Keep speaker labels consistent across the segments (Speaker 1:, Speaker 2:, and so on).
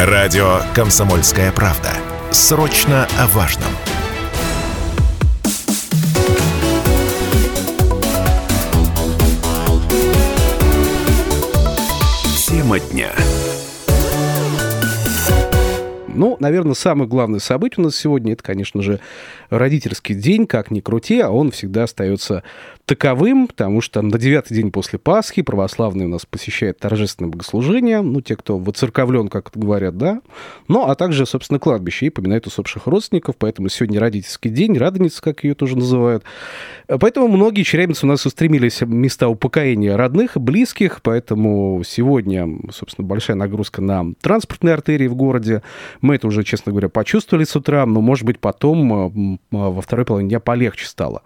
Speaker 1: Радио «Комсомольская правда». Срочно о важном. Тема дня.
Speaker 2: Ну, наверное, самое главное событие у нас сегодня, это, конечно же, родительский день, как ни крути, а он всегда остается таковым, потому что на девятый день после Пасхи православные у нас посещают торжественное богослужение, ну, те, кто воцерковлен, как говорят, да, ну, а также, собственно, кладбище и поминают усопших родственников, поэтому сегодня родительский день, радоница, как ее тоже называют. Поэтому многие челябинцы у нас устремились в места упокоения родных и близких, поэтому сегодня, собственно, большая нагрузка на транспортные артерии в городе. Мы это уже, честно говоря, почувствовали с утра, но, может быть, потом во второй половине дня полегче стало.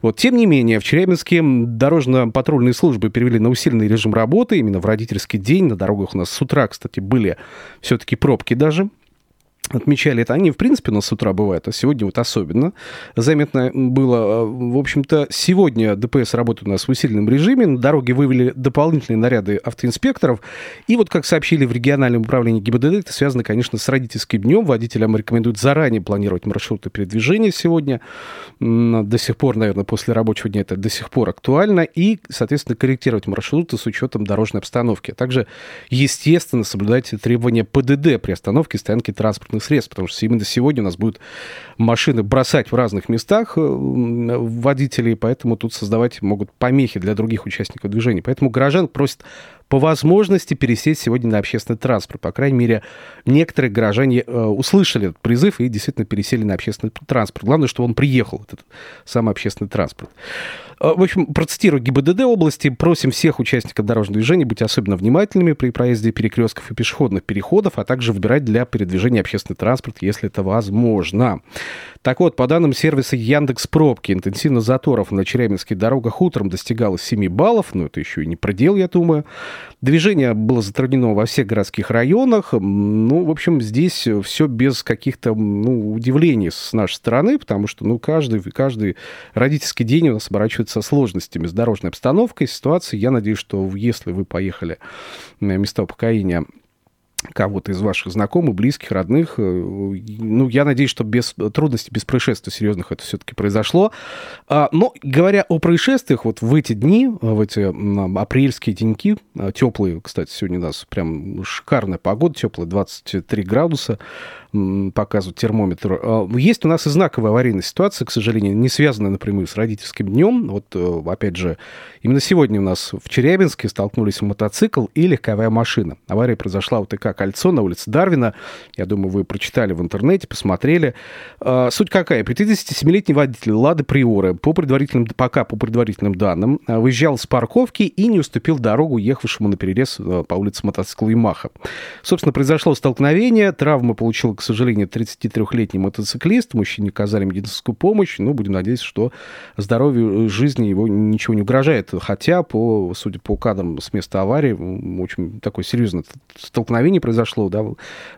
Speaker 2: Вот, тем не менее, в Челябинске Челябинске дорожно-патрульные службы перевели на усиленный режим работы именно в родительский день. На дорогах у нас с утра, кстати, были все-таки пробки даже отмечали это. Они, в принципе, у нас с утра бывают, а сегодня вот особенно заметно было. В общем-то, сегодня ДПС работает у нас в усиленном режиме. На дороге вывели дополнительные наряды автоинспекторов. И вот, как сообщили в региональном управлении ГИБДД, это связано, конечно, с родительским днем. Водителям рекомендуют заранее планировать маршруты передвижения сегодня. До сих пор, наверное, после рабочего дня это до сих пор актуально. И, соответственно, корректировать маршруты с учетом дорожной обстановки. А также, естественно, соблюдать требования ПДД при остановке и стоянке транспортных транспортных средств, потому что именно сегодня у нас будут машины бросать в разных местах э, водителей, поэтому тут создавать могут помехи для других участников движения. Поэтому горожан просят по возможности пересесть сегодня на общественный транспорт. По крайней мере, некоторые горожане э, услышали этот призыв и действительно пересели на общественный транспорт. Главное, чтобы он приехал, этот самый общественный транспорт. Э, в общем, процитирую ГИБДД области. Просим всех участников дорожного движения быть особенно внимательными при проезде перекрестков и пешеходных переходов, а также выбирать для передвижения общественный транспорт, если это возможно. Так вот, по данным сервиса Яндекс Пробки, интенсивность заторов на челябинских дорогах утром достигала 7 баллов, но это еще и не предел, я думаю. Движение было затруднено во всех городских районах. Ну, в общем, здесь все без каких-то ну, удивлений с нашей стороны, потому что ну, каждый, каждый родительский день у нас оборачивается сложностями с дорожной обстановкой, ситуацией. Я надеюсь, что если вы поехали на места упокоения кого-то из ваших знакомых, близких, родных. Э, ну, я надеюсь, что без трудностей, без происшествий серьезных это все-таки произошло. А, но говоря о происшествиях, вот в эти дни, в эти апрельские деньки, а, теплые, кстати, сегодня у нас прям шикарная погода, теплая, 23 градуса, показывает термометр. А, есть у нас и знаковая аварийная ситуация, к сожалению, не связанная напрямую с родительским днем. Вот, э, опять же, именно сегодня у нас в Челябинске столкнулись мотоцикл и легковая машина. Авария произошла у ТК «Кольцо» на улице Дарвина. Я думаю, вы прочитали в интернете, посмотрели. А, суть какая? 57-летний водитель «Лады Приоры» по предварительным, пока по предварительным данным а, выезжал с парковки и не уступил дорогу ехавшему на перерез по улице мотоцикла «Ямаха». Собственно, произошло столкновение, травмы получил к сожалению, 33-летний мотоциклист. Мужчине оказали медицинскую помощь. Ну, будем надеяться, что здоровью э, жизни его ничего не угрожает. Хотя, по, судя по кадрам с места аварии, очень такое серьезное столкновение произошло. Да?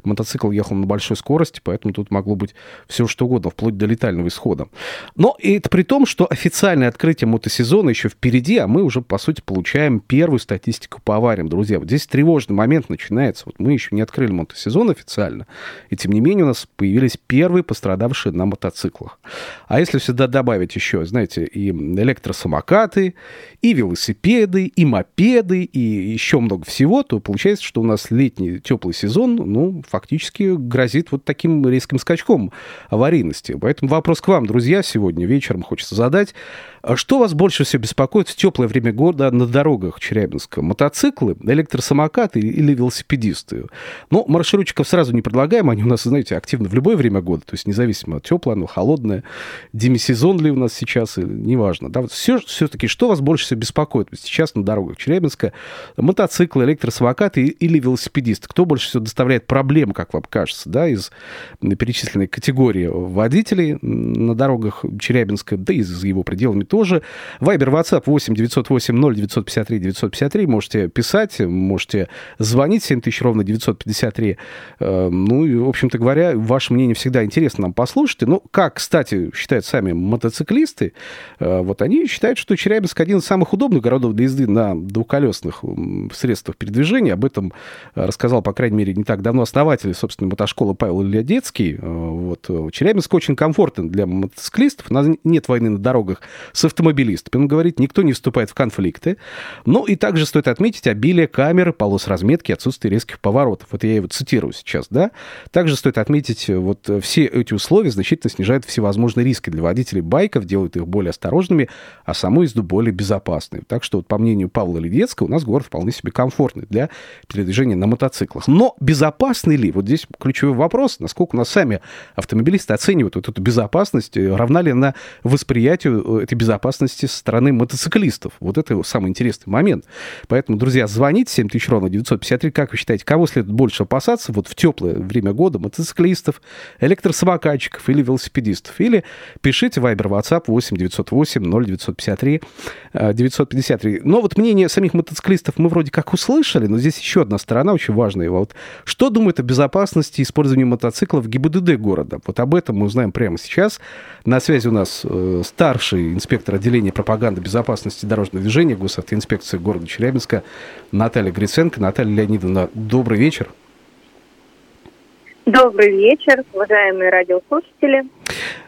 Speaker 2: Мотоцикл ехал на большой скорости, поэтому тут могло быть все что угодно, вплоть до летального исхода. Но это при том, что официальное открытие мотосезона еще впереди, а мы уже, по сути, получаем первую статистику по авариям. Друзья, вот здесь тревожный момент начинается. Вот мы еще не открыли мотосезон официально, и тем не менее у нас появились первые пострадавшие на мотоциклах. А если сюда добавить еще, знаете, и электросамокаты, и велосипеды, и мопеды, и еще много всего, то получается, что у нас летний теплый сезон, ну, фактически грозит вот таким резким скачком аварийности. Поэтому вопрос к вам, друзья, сегодня вечером хочется задать. А что вас больше всего беспокоит в теплое время года на дорогах Челябинска? Мотоциклы, электросамокаты или велосипедисты? Ну, маршрутчиков сразу не предлагаем, они у нас, знаете, активны в любое время года, то есть независимо теплое, оно холодное, демисезон ли у нас сейчас, неважно. Да, вот все, все-таки что вас больше всего беспокоит сейчас на дорогах Челябинска? Мотоциклы, электросамокаты или велосипедисты? Кто больше всего доставляет проблем, как вам кажется, да, из перечисленной категории водителей на дорогах Челябинска, да и за его пределами тоже. Вайбер, WhatsApp 8 908 0 953 953. Можете писать, можете звонить 7000 ровно 953. Э, ну, и, в общем-то говоря, ваше мнение всегда интересно нам послушать. Ну, как, кстати, считают сами мотоциклисты, э, вот они считают, что Челябинск один из самых удобных городов для езды на двухколесных средствах передвижения. Об этом рассказал по крайней мере, не так давно основатель, собственно, мотошколы Павел Ильядецкий. Вот. Челябинск очень комфортен для мотоциклистов. У нас нет войны на дорогах с автомобилистами. Он говорит, никто не вступает в конфликты. Ну и также стоит отметить обилие камер, полос разметки, отсутствие резких поворотов. Вот я его цитирую сейчас, да. Также стоит отметить, вот все эти условия значительно снижают всевозможные риски для водителей байков, делают их более осторожными, а саму езду более безопасной. Так что, вот, по мнению Павла Ледецкого, у нас город вполне себе комфортный для передвижения на мотоциклах. Но безопасный ли? Вот здесь ключевой вопрос, насколько у нас сами автомобилисты оценивают вот эту безопасность, равна ли она восприятию этой безопасности со стороны мотоциклистов? Вот это самый интересный момент. Поэтому, друзья, звоните 7000 ровно 953. Как вы считаете, кого следует больше опасаться вот в теплое время года? Мотоциклистов, электросамокатчиков или велосипедистов? Или пишите Viber, WhatsApp 8 908 0953 953. Но вот мнение самих мотоциклистов мы вроде как услышали, но здесь еще одна сторона очень важная. Вот что думает о безопасности использования мотоциклов ГИБДД города? Вот об этом мы узнаем прямо сейчас. На связи у нас э, старший инспектор отделения пропаганды безопасности дорожного движения госавтоинспекции города Челябинска Наталья Гриценко. Наталья Леонидовна, добрый вечер.
Speaker 3: Добрый вечер, уважаемые радиослушатели.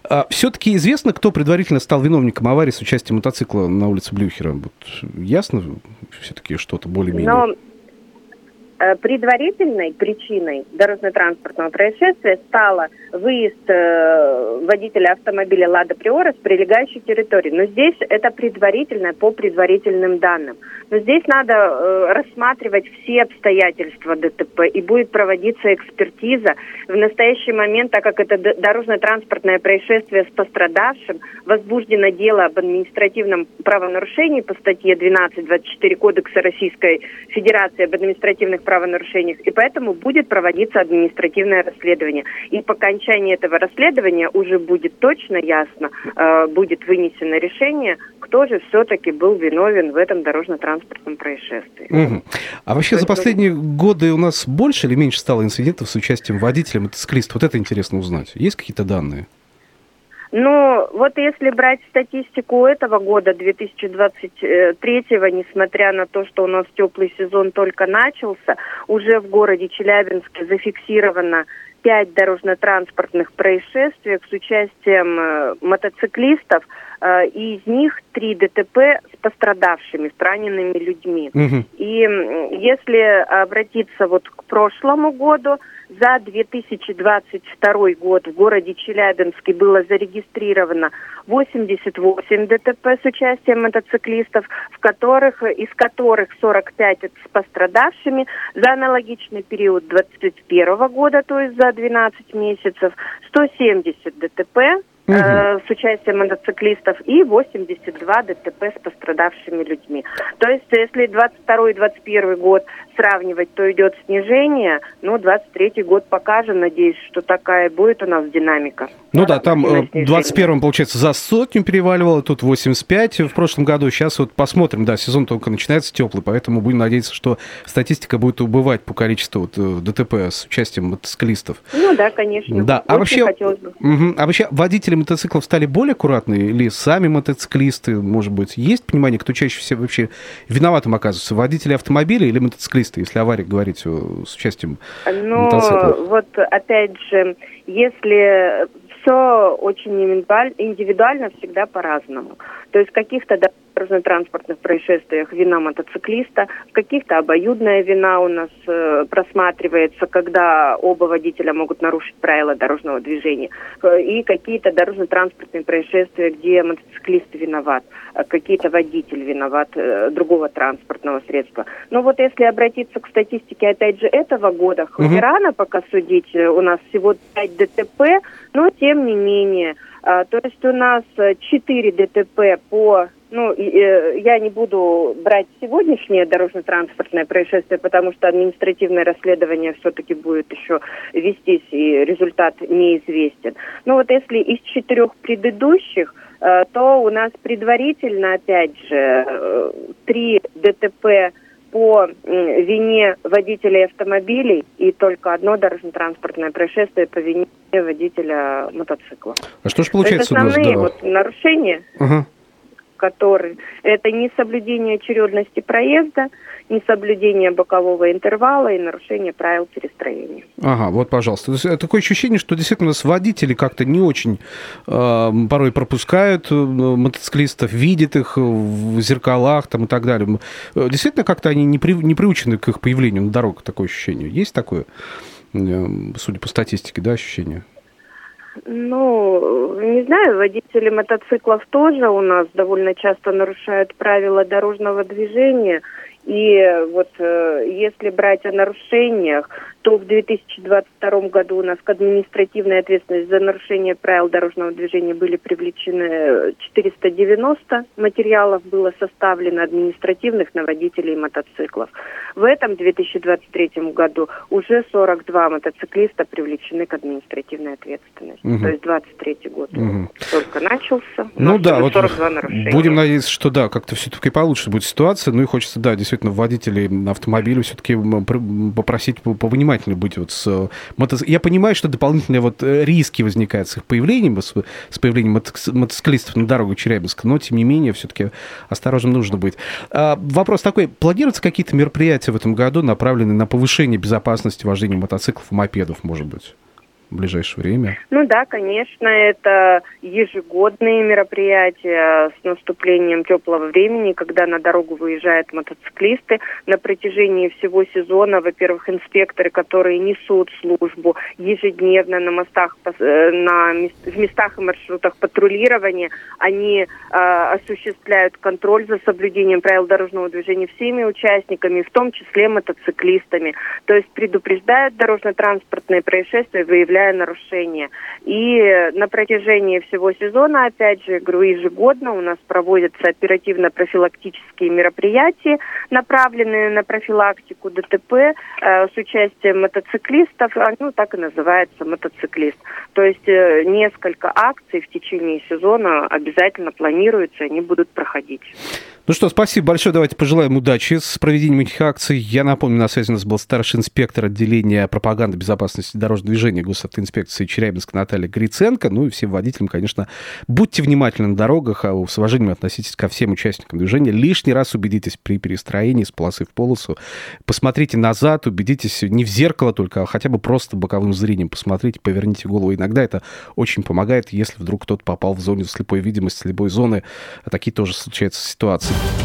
Speaker 2: А, все-таки известно, кто предварительно стал виновником аварии с участием мотоцикла на улице Блюхера? Вот ясно все-таки что-то более-менее? Но
Speaker 3: предварительной причиной дорожно-транспортного происшествия стало выезд э, водителя автомобиля «Лада Приора» с прилегающей территории. Но здесь это предварительное по предварительным данным. Но здесь надо э, рассматривать все обстоятельства ДТП и будет проводиться экспертиза. В настоящий момент, так как это дорожно-транспортное происшествие с пострадавшим, возбуждено дело об административном правонарушении по статье 12.24 Кодекса Российской Федерации об административных правонарушениях, и поэтому будет проводиться административное расследование. И по окончании этого расследования уже будет точно ясно, э, будет вынесено решение, кто же все-таки был виновен в этом дорожно-транспортном происшествии.
Speaker 2: Угу. А вообще за последние годы у нас больше или меньше стало инцидентов с участием водителя мотоциклистов? Вот это интересно узнать. Есть какие-то данные?
Speaker 3: Ну, вот если брать статистику этого года, 2023, несмотря на то, что у нас теплый сезон только начался, уже в городе Челябинске зафиксировано пять дорожно-транспортных происшествий с участием э, мотоциклистов, э, и из них три ДТП с пострадавшими, с ранеными людьми. Угу. И если обратиться вот к прошлому году, за 2022 год в городе Челябинске было зарегистрировано 88 ДТП с участием мотоциклистов, в которых, из которых 45 с пострадавшими. За аналогичный период 2021 года, то есть за 12 месяцев, 170 ДТП угу. э, с участием мотоциклистов и 82 ДТП с пострадавшими людьми. То есть, если 22 и 21 год сравнивать, то идет снижение, но 23 год покажем, надеюсь, что такая будет у нас динамика.
Speaker 2: Ну да, там в 21-м, получается, за сотню переваливало, тут 85 в прошлом году, сейчас вот посмотрим, да, сезон только начинается теплый, поэтому будем надеяться, что статистика будет убывать по количеству вот, э, ДТП с участием мотоциклистов.
Speaker 3: Ну да, конечно.
Speaker 2: Да, а вообще, угу, а вообще водители мотоциклов стали более аккуратные или сами мотоциклисты, может быть, есть понимание, кто чаще всего вообще виноватым оказывается, водители автомобиля или мотоциклисты? Мотоциклисты, если авария говорить с участием
Speaker 3: ну, вот опять же, если все очень индивидуально, всегда по-разному. То есть каких-то дорожно-транспортных происшествиях вина мотоциклиста, в каких-то обоюдная вина у нас э, просматривается, когда оба водителя могут нарушить правила дорожного движения, э, и какие-то дорожно-транспортные происшествия, где мотоциклист виноват, а какие-то водитель виноват э, другого транспортного средства. Но вот если обратиться к статистике, опять же, этого года, хоть угу. рано пока судить, э, у нас всего 5 ДТП, но тем не менее, э, то есть у нас 4 ДТП по ну, э, я не буду брать сегодняшнее дорожно-транспортное происшествие, потому что административное расследование все-таки будет еще вестись, и результат неизвестен. Но вот если из четырех предыдущих, э, то у нас предварительно, опять же, э, три ДТП по вине водителей автомобилей и только одно дорожно-транспортное происшествие по вине водителя мотоцикла.
Speaker 2: А что же получается
Speaker 3: Это основные у нас, да. вот нарушения. Ага которые это несоблюдение очередности проезда, несоблюдение бокового интервала и нарушение правил перестроения.
Speaker 2: Ага, вот, пожалуйста. Есть, такое ощущение, что действительно нас водители как-то не очень э, порой пропускают э, мотоциклистов, видят их в зеркалах там, и так далее. Действительно, как-то они не, при, не приучены к их появлению на дорогах, такое ощущение. Есть такое, э, судя по статистике, да, ощущение?
Speaker 3: Ну, не знаю, водители мотоциклов тоже у нас довольно часто нарушают правила дорожного движения. И вот э, если брать о нарушениях, то в 2022 году у нас к административной ответственности за нарушение правил дорожного движения были привлечены 490 материалов, было составлено административных на водителей мотоциклов. В этом 2023 году уже 42 мотоциклиста привлечены к административной ответственности. Угу. То есть 23 год угу. только начался.
Speaker 2: Ну да, вот будем надеяться, что да, как-то все-таки получше будет ситуация. Ну и хочется, да, действительно, водителей автомобиля все-таки попросить повнимательнее быть вот с э, мотоциклом. Я понимаю, что дополнительные вот э, риски возникают с их появлением, с, с появлением мотоциклистов на дорогу Челябинска, но тем не менее все-таки осторожным нужно быть. А, вопрос такой, планируются какие-то мероприятия в этом году, направленные на повышение безопасности вождения мотоциклов и мопедов, может быть? В ближайшее время?
Speaker 3: Ну да, конечно, это ежегодные мероприятия с наступлением теплого времени, когда на дорогу выезжают мотоциклисты. На протяжении всего сезона, во-первых, инспекторы, которые несут службу ежедневно на мостах, э, на, в местах и маршрутах патрулирования, они э, осуществляют контроль за соблюдением правил дорожного движения всеми участниками, в том числе мотоциклистами. То есть предупреждают дорожно-транспортные происшествия, выявляют выявляя нарушения. И на протяжении всего сезона, опять же, говорю, ежегодно у нас проводятся оперативно-профилактические мероприятия, направленные на профилактику ДТП э, с участием мотоциклистов, а, ну, так и называется мотоциклист. То есть э, несколько акций в течение сезона обязательно планируются, они будут проходить.
Speaker 2: Ну что, спасибо большое. Давайте пожелаем удачи с проведением этих акций. Я напомню, на связи у нас был старший инспектор отделения пропаганды безопасности дорожного движения госавтоинспекции Челябинска Наталья Гриценко. Ну и всем водителям, конечно, будьте внимательны на дорогах, а с уважением относитесь ко всем участникам движения. Лишний раз убедитесь при перестроении с полосы в полосу. Посмотрите назад, убедитесь не в зеркало только, а хотя бы просто боковым зрением посмотрите, поверните голову. Иногда это очень помогает, если вдруг кто-то попал в зону слепой видимости, слепой зоны. Такие тоже случаются ситуации. Thank you.